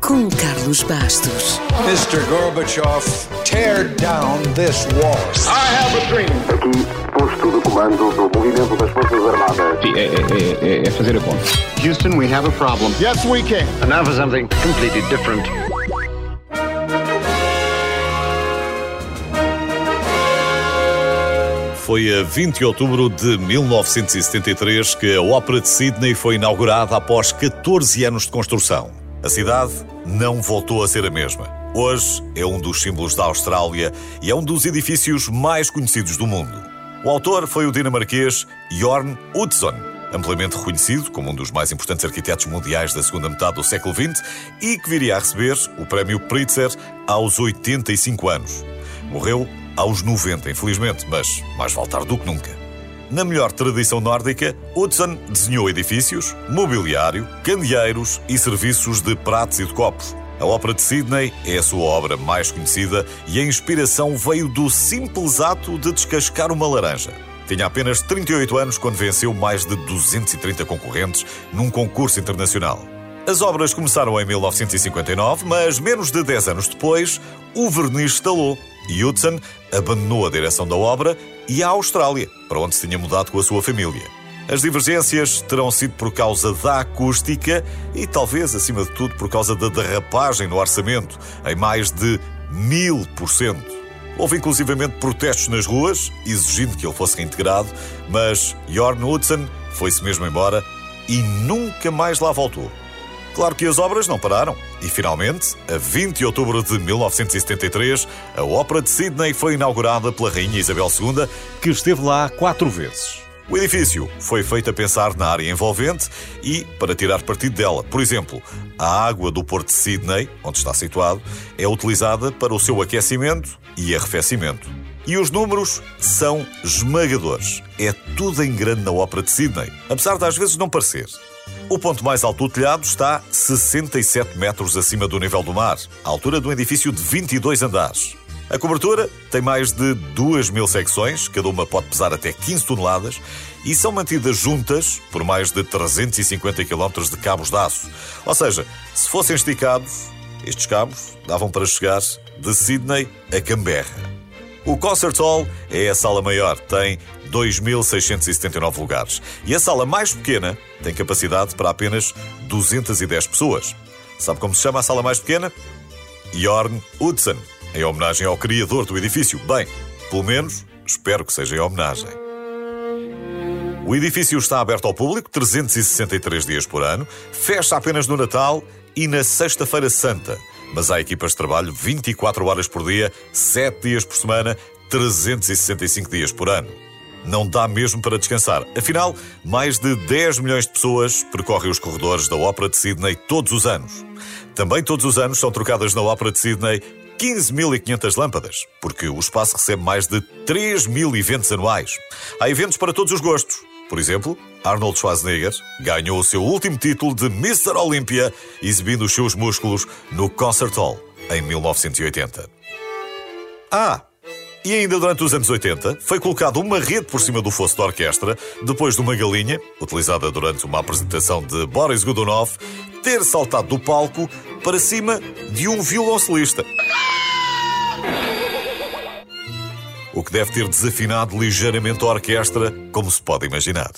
com Carlos Bastos. Mr. Gorbachev, tear down this wall. I have a dream. Aqui, posto de comando do movimento das Forças Armadas. Sim, é, é, é, é fazer a conta. Houston, we have a problem. Yes, we can. And now for something completely different. Foi a 20 de outubro de 1973 que a Ópera de Sydney foi inaugurada após 14 anos de construção. A cidade não voltou a ser a mesma. Hoje é um dos símbolos da Austrália e é um dos edifícios mais conhecidos do mundo. O autor foi o dinamarquês Jorn Utzon, amplamente reconhecido como um dos mais importantes arquitetos mundiais da segunda metade do século XX e que viria a receber o prémio Pritzker aos 85 anos. Morreu aos 90, infelizmente, mas mais vale do que nunca. Na melhor tradição nórdica, Hudson desenhou edifícios, mobiliário, candeeiros e serviços de pratos e de copos. A Ópera de Sydney é a sua obra mais conhecida e a inspiração veio do simples ato de descascar uma laranja. Tinha apenas 38 anos quando venceu mais de 230 concorrentes num concurso internacional. As obras começaram em 1959, mas menos de 10 anos depois, o verniz estalou e Hudson abandonou a direção da obra e a Austrália, para onde se tinha mudado com a sua família. As divergências terão sido por causa da acústica e, talvez, acima de tudo, por causa da derrapagem no orçamento, em mais de mil por cento. Houve inclusivamente protestos nas ruas, exigindo que ele fosse reintegrado, mas Jorn Hudson foi-se mesmo embora e nunca mais lá voltou. Claro que as obras não pararam. E finalmente, a 20 de outubro de 1973, a Ópera de Sydney foi inaugurada pela Rainha Isabel II, que esteve lá quatro vezes. O edifício foi feito a pensar na área envolvente e para tirar partido dela. Por exemplo, a água do Porto de Sydney, onde está situado, é utilizada para o seu aquecimento e arrefecimento. E os números são esmagadores. É tudo em grande na Ópera de Sydney, apesar de às vezes não parecer. O ponto mais alto do telhado está 67 metros acima do nível do mar, à altura de um edifício de 22 andares. A cobertura tem mais de 2 mil secções, cada uma pode pesar até 15 toneladas, e são mantidas juntas por mais de 350 km de cabos de aço. Ou seja, se fossem esticados, estes cabos davam para chegar de Sydney a Canberra. O Concert Hall é a sala maior, tem 2.679 lugares. E a sala mais pequena tem capacidade para apenas 210 pessoas. Sabe como se chama a sala mais pequena? Jorn Hudson, em homenagem ao criador do edifício. Bem, pelo menos espero que seja em homenagem. O edifício está aberto ao público 363 dias por ano, fecha apenas no Natal e na Sexta-feira Santa mas há equipas de trabalho 24 horas por dia, 7 dias por semana, 365 dias por ano. Não dá mesmo para descansar. Afinal, mais de 10 milhões de pessoas percorrem os corredores da Ópera de Sydney todos os anos. Também todos os anos são trocadas na Ópera de Sydney 15.500 lâmpadas, porque o espaço recebe mais de 3 mil eventos anuais. Há eventos para todos os gostos por exemplo, Arnold Schwarzenegger ganhou o seu último título de Mr. Olympia exibindo os seus músculos no Concert Hall em 1980. Ah! E ainda durante os anos 80, foi colocada uma rede por cima do fosso da orquestra, depois de uma galinha, utilizada durante uma apresentação de Boris Godunov, ter saltado do palco para cima de um violoncelista o que deve ter desafinado ligeiramente a orquestra, como se pode imaginar.